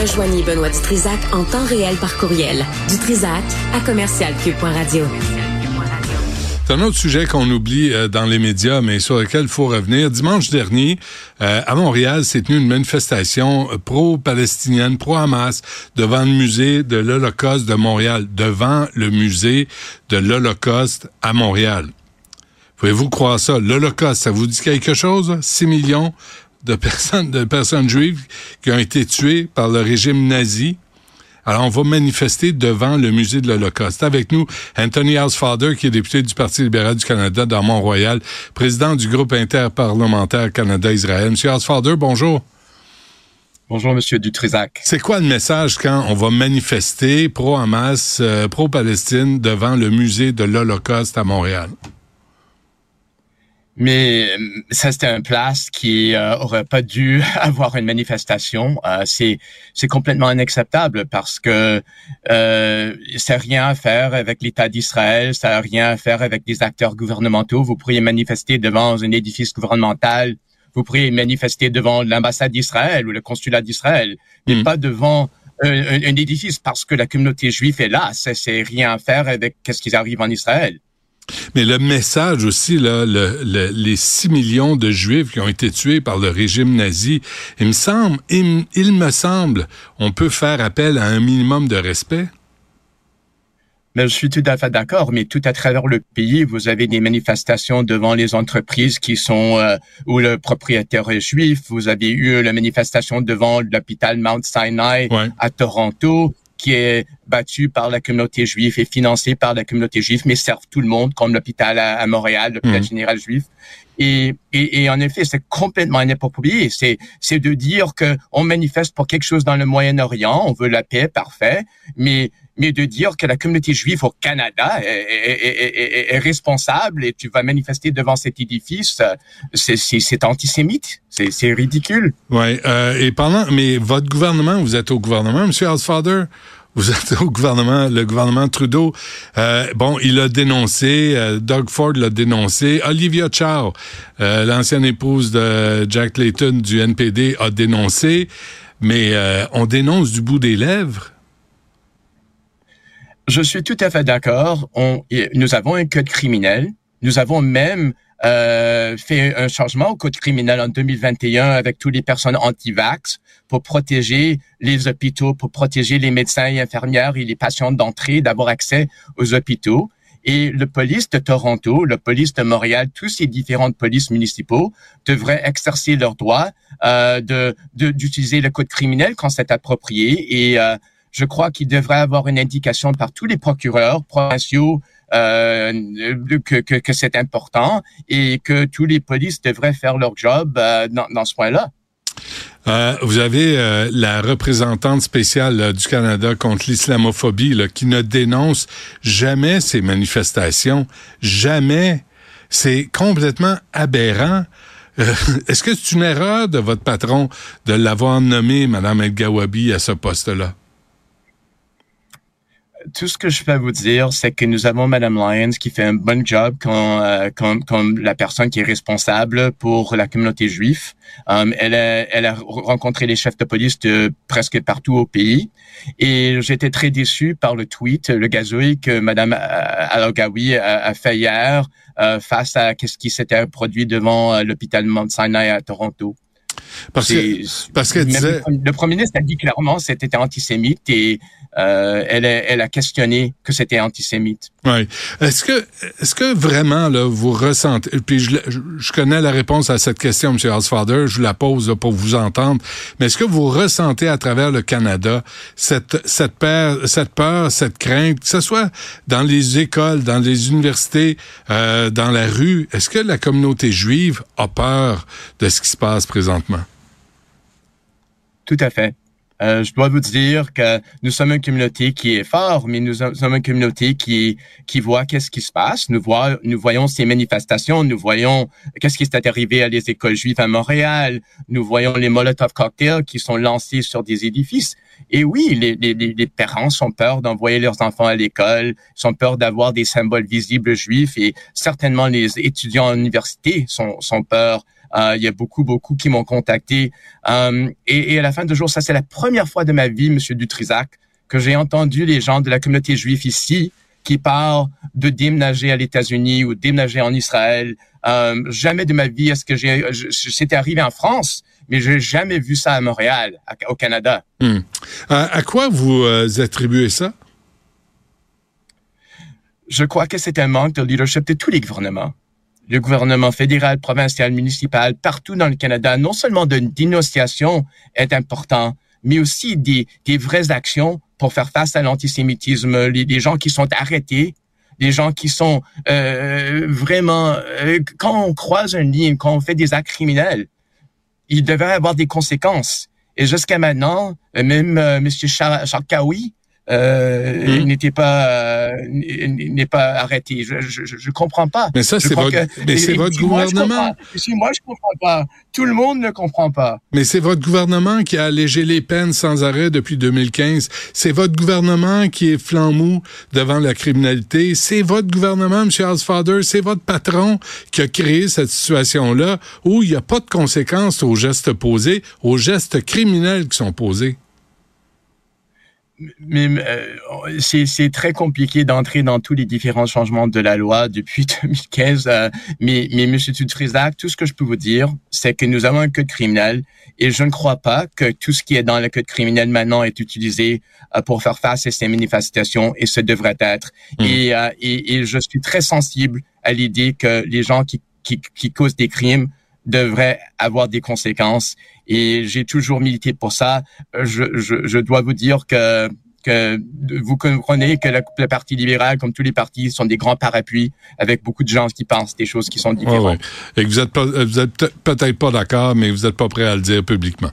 Rejoignez Benoît Dutrisac en temps réel par courriel. Dutrisac à commercialcube.radio. C'est un autre sujet qu'on oublie euh, dans les médias, mais sur lequel il faut revenir. Dimanche dernier, euh, à Montréal, s'est tenue une manifestation euh, pro-palestinienne, pro-Hamas, devant le musée de l'Holocauste de Montréal, devant le musée de l'Holocauste à Montréal. Pouvez-vous croire ça? L'Holocauste, ça vous dit quelque chose? 6 millions de personnes, de personnes juives qui ont été tuées par le régime nazi. Alors, on va manifester devant le musée de l'Holocauste. Avec nous, Anthony Housefather, qui est député du Parti libéral du Canada dans Mont-Royal, président du groupe interparlementaire Canada-Israël. Monsieur Housefather, bonjour. Bonjour, Monsieur Dutrisac. C'est quoi le message quand on va manifester pro-Hamas, euh, pro-Palestine devant le musée de l'Holocauste à Montréal? Mais euh, ça, c'était un place qui euh, aurait pas dû avoir une manifestation. Euh, c'est c'est complètement inacceptable parce que euh, ça n'a rien à faire avec l'État d'Israël, ça n'a rien à faire avec des acteurs gouvernementaux. Vous pourriez manifester devant un édifice gouvernemental, vous pourriez manifester devant l'ambassade d'Israël ou le consulat d'Israël, mais hmm. pas devant un, un, édifice parce que la communauté juive est là. Ça, c'est rien à faire avec qu'est-ce qui arrive en Israël. Mais le message aussi, là, le, les 6 millions de Juifs qui ont été tués par le régime nazi, il me semble, il, il me semble, on peut faire appel à un minimum de respect. Mais je suis tout à fait d'accord, mais tout à travers le pays, vous avez des manifestations devant les entreprises qui sont euh, où le propriétaire est juif. Vous avez eu la manifestation devant l'hôpital Mount Sinai à Toronto qui est battu par la communauté juive et financé par la communauté juive, mais servent tout le monde, comme l'hôpital à, Montréal, l'hôpital mmh. général juif. Et, et, et, en effet, c'est complètement inapproprié. C'est, c'est de dire que on manifeste pour quelque chose dans le Moyen-Orient, on veut la paix, parfait, mais mais de dire que la communauté juive au Canada est, est, est, est responsable et tu vas manifester devant cet édifice, c'est, antisémite, c'est, ridicule. Ouais. Euh, et pendant, mais votre gouvernement, vous êtes au gouvernement, Monsieur Alsfather, vous êtes au gouvernement, le gouvernement Trudeau. Euh, bon, il a dénoncé, euh, Doug Ford l'a dénoncé, Olivia Chow, euh, l'ancienne épouse de Jack Layton du NPD, a dénoncé, mais euh, on dénonce du bout des lèvres. Je suis tout à fait d'accord. nous avons un code criminel. Nous avons même euh, fait un changement au code criminel en 2021 avec toutes les personnes anti-vax pour protéger les hôpitaux, pour protéger les médecins et infirmières et les patients d'entrée, d'avoir accès aux hôpitaux. Et le police de Toronto, le police de Montréal, tous ces différentes polices municipaux devraient exercer leur droit euh, de d'utiliser le code criminel quand c'est approprié. Et euh, je crois qu'il devrait avoir une indication par tous les procureurs provinciaux euh, que, c'est important et que tous les polices devraient faire leur job euh, dans, ce point-là. Euh, vous avez la représentante spéciale du Canada contre l'islamophobie qui ne dénonce jamais ces manifestations, jamais. C'est complètement aberrant. Est-ce que c'est une erreur de votre patron de l'avoir nommé, Madame El Gawabi, à ce poste-là? Tout ce que je peux vous dire, c'est que nous avons Madame Lyons qui fait un bon job comme, euh, comme, la personne qui est responsable pour la communauté juive. Um, elle, a, elle a rencontré les chefs de police de presque partout au pays. Et j'étais très déçu par le tweet, le gazouille que Madame euh, Alogawi a, fait hier euh, face à ce qui s'était produit devant l'hôpital Mount Sinai à Toronto. Parce que, parce que le premier ministre a dit clairement que c'était antisémite et euh, elle, a, elle a questionné que c'était antisémite. Oui. Est-ce que, est-ce que vraiment là vous ressentez Puis je, je, connais la réponse à cette question, M. Housefather, je la pose pour vous entendre. Mais est-ce que vous ressentez à travers le Canada cette cette peur, cette peur, cette crainte, que ce soit dans les écoles, dans les universités, euh, dans la rue Est-ce que la communauté juive a peur de ce qui se passe présentement? Tout à fait. Euh, je dois vous dire que nous sommes une communauté qui est fort, mais nous sommes une communauté qui qui voit qu'est-ce qui se passe. Nous voyons, nous voyons ces manifestations, nous voyons qu'est-ce qui s'est arrivé à les écoles juives à Montréal. Nous voyons les Molotov cocktails qui sont lancés sur des édifices. Et oui, les, les, les parents sont peur d'envoyer leurs enfants à l'école, sont peur d'avoir des symboles visibles juifs, et certainement les étudiants à l'université sont, sont peur il y a beaucoup, beaucoup qui m'ont contacté. Et, et, à la fin du jour, ça c'est la première fois de ma vie, Monsieur Dutrisac, que j'ai entendu les gens de la communauté juive ici qui parlent de déménager à États-Unis ou déménager en Israël. Euh, jamais de ma vie est-ce que j'ai, c'était arrivé en France, mais j'ai jamais vu ça à Montréal, au Canada. Hmm. À, quoi vous euh, attribuez ça? Je crois que c'est un manque de leadership de tous les gouvernements. Le gouvernement fédéral, provincial, municipal, partout dans le Canada, non seulement de dénonciation est important, mais aussi des, des vraies actions pour faire face à l'antisémitisme, les, gens qui sont arrêtés, les gens qui sont euh, vraiment... Euh, quand on croise une ligne, quand on fait des actes criminels, il devrait avoir des conséquences. Et jusqu'à maintenant, même euh, M. Charles euh, il hmm. n'était pas euh, n'est pas arrêté. Je, je, je comprends pas. Mais ça c'est votre mais c'est votre gouvernement. si moi je comprends pas, tout le monde ne comprend pas. Mais c'est votre gouvernement qui a allégé les peines sans arrêt depuis 2015. C'est votre gouvernement qui est flanc mou devant la criminalité. C'est votre gouvernement, M. Housefather, c'est votre patron qui a créé cette situation-là où il n'y a pas de conséquences aux gestes posés, aux gestes criminels qui sont posés mais euh, c'est très compliqué d'entrer dans tous les différents changements de la loi depuis 2015. Euh, mais, mais Monsieur Tutrisac, tout ce que je peux vous dire, c'est que nous avons un code criminel et je ne crois pas que tout ce qui est dans le code criminel maintenant est utilisé euh, pour faire face à ces manifestations et ce devrait être. Mmh. Et, euh, et, et, je suis très sensible à l'idée que les gens qui, qui, qui causent des crimes devrait avoir des conséquences. Et j'ai toujours milité pour ça. Je, je, je dois vous dire que que vous comprenez que le, Parti libéral, comme tous les partis, sont des grands parapluies avec beaucoup de gens qui pensent des choses qui sont différentes. Et que vous êtes, pas, vous êtes peut-être pas d'accord, mais vous n'êtes pas prêt à le dire publiquement.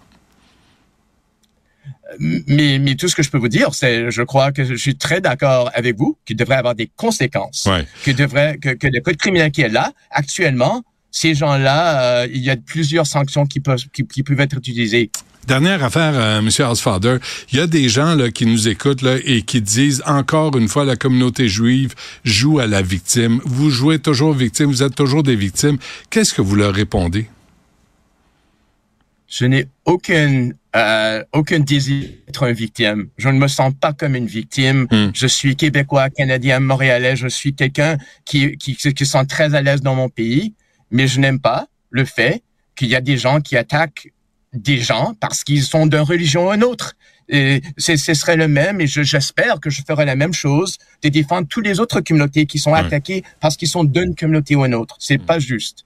Mais, mais tout ce que je peux vous dire, c'est, je crois que je suis très d'accord avec vous, qu'il devrait avoir des conséquences, ouais. que devrait, que, que le code criminel qui est là actuellement ces gens-là, euh, il y a plusieurs sanctions qui peuvent, qui, peuvent être utilisées. Dernière affaire, euh, M. Housefather, il y a des gens là, qui nous écoutent là, et qui disent encore une fois la communauté juive joue à la victime. Vous jouez toujours victime, vous êtes toujours des victimes. Qu'est-ce que vous leur répondez? Je n'ai aucun euh, aucun désir d'être une victime. Je ne me sens pas comme une victime. Hmm. Je suis québécois, canadien, montréalais. Je suis quelqu'un qui, qui, qui se sent très à l'aise dans mon pays mais je n'aime pas le fait qu'il y a des gens qui attaquent des gens parce qu'ils sont d'une religion ou une autre. Et ce serait le même, et j'espère que je ferai la même chose, de défendre toutes les autres communautés qui sont attaquées parce qu'ils sont d'une communauté ou une autre. C'est mm. pas juste.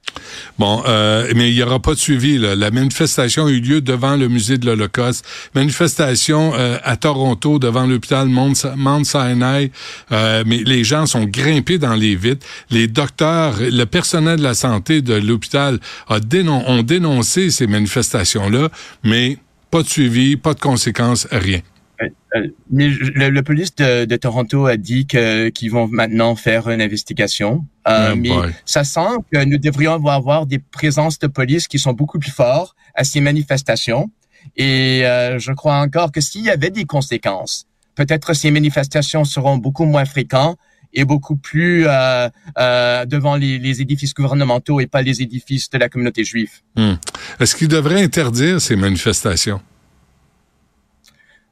Bon, euh, mais il y aura pas de suivi. Là. La manifestation a eu lieu devant le musée de l'Holocauste. Manifestation euh, à Toronto devant l'hôpital Mount Sinai. Euh, mais les gens sont grimpés dans les vitres. Les docteurs, le personnel de la santé de l'hôpital a ont dénoncé ces manifestations-là, mais pas de suivi, pas de conséquences, rien. Euh, euh, mais le, police de, Toronto a dit qu'ils vont maintenant faire une investigation. Euh, oh mais ça sent que nous devrions avoir des présences de police qui sont beaucoup plus fortes à ces manifestations. Et je crois encore que s'il y avait des conséquences, peut-être ces manifestations seront beaucoup moins fréquentes et beaucoup plus devant les, édifices gouvernementaux et pas les édifices de la communauté juive. Hmm. Est-ce qu'il devrait interdire ces manifestations?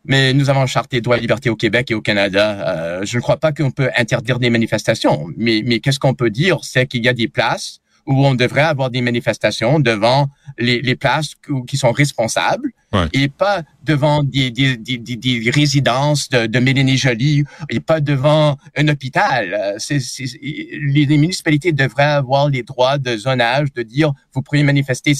mais nous avons un charte des droits et libertés au Québec et au Canada. Euh, je ne crois pas qu'on peut interdire des manifestations, mais, mais qu'est-ce qu'on peut dire, c'est qu'il y a des places où on devrait avoir des manifestations devant les, les places qui sont responsables et pas devant des, des, des, des résidences de, de Mélanie Jolie et pas devant un hôpital. Euh, les, les municipalités devraient avoir les droits de zonage, de dire vous pourriez manifester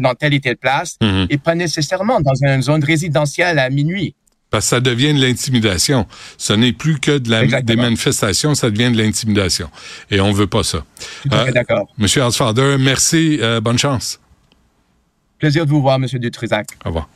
dans telle et telle place mhm. et pas nécessairement dans une zone résidentielle à minuit. Parce que ça devient de l'intimidation. Ce n'est plus que de la, des manifestations, ça devient de l'intimidation. Et on veut pas ça. Euh, d'accord. Monsieur Hausfader, merci. Euh, bonne chance. Plaisir de vous voir, Monsieur Dutrisac. Au revoir.